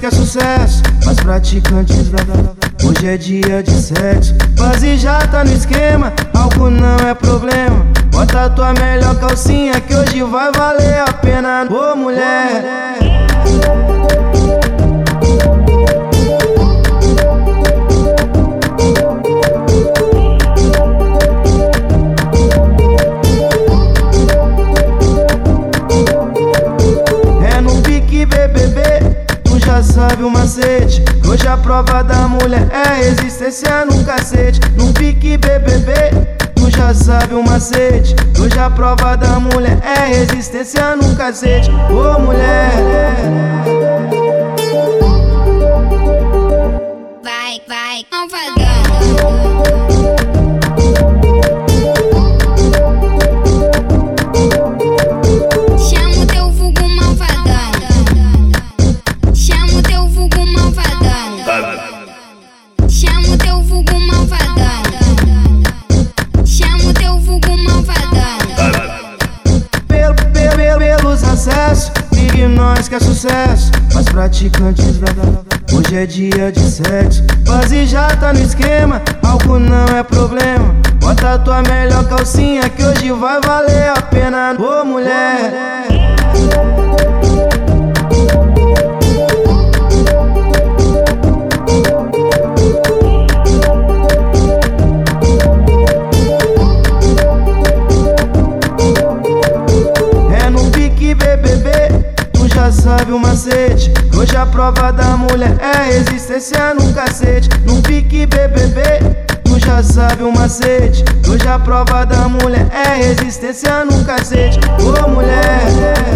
que é sucesso, mas praticantes da Hoje é dia de sexo, quase já tá no esquema, algo não é problema. Bota tua melhor calcinha que hoje vai valer a pena. Ô mulher. É sabe o macete. Hoje a prova da mulher é resistência no cacete. No pique BBB, tu já sabe o macete. Hoje a prova da mulher é resistência no cacete. Ô mulher. Nós que é sucesso. Mas praticantes da Hoje é dia de sexo, quase já tá no esquema, algo não é problema. Bota tua melhor calcinha que hoje vai valer a pena. Ô mulher. O macete. Hoje a prova da mulher é resistência no cacete. No pique BBB, tu já sabe o macete. Hoje a prova da mulher é resistência no cacete. Ô mulher.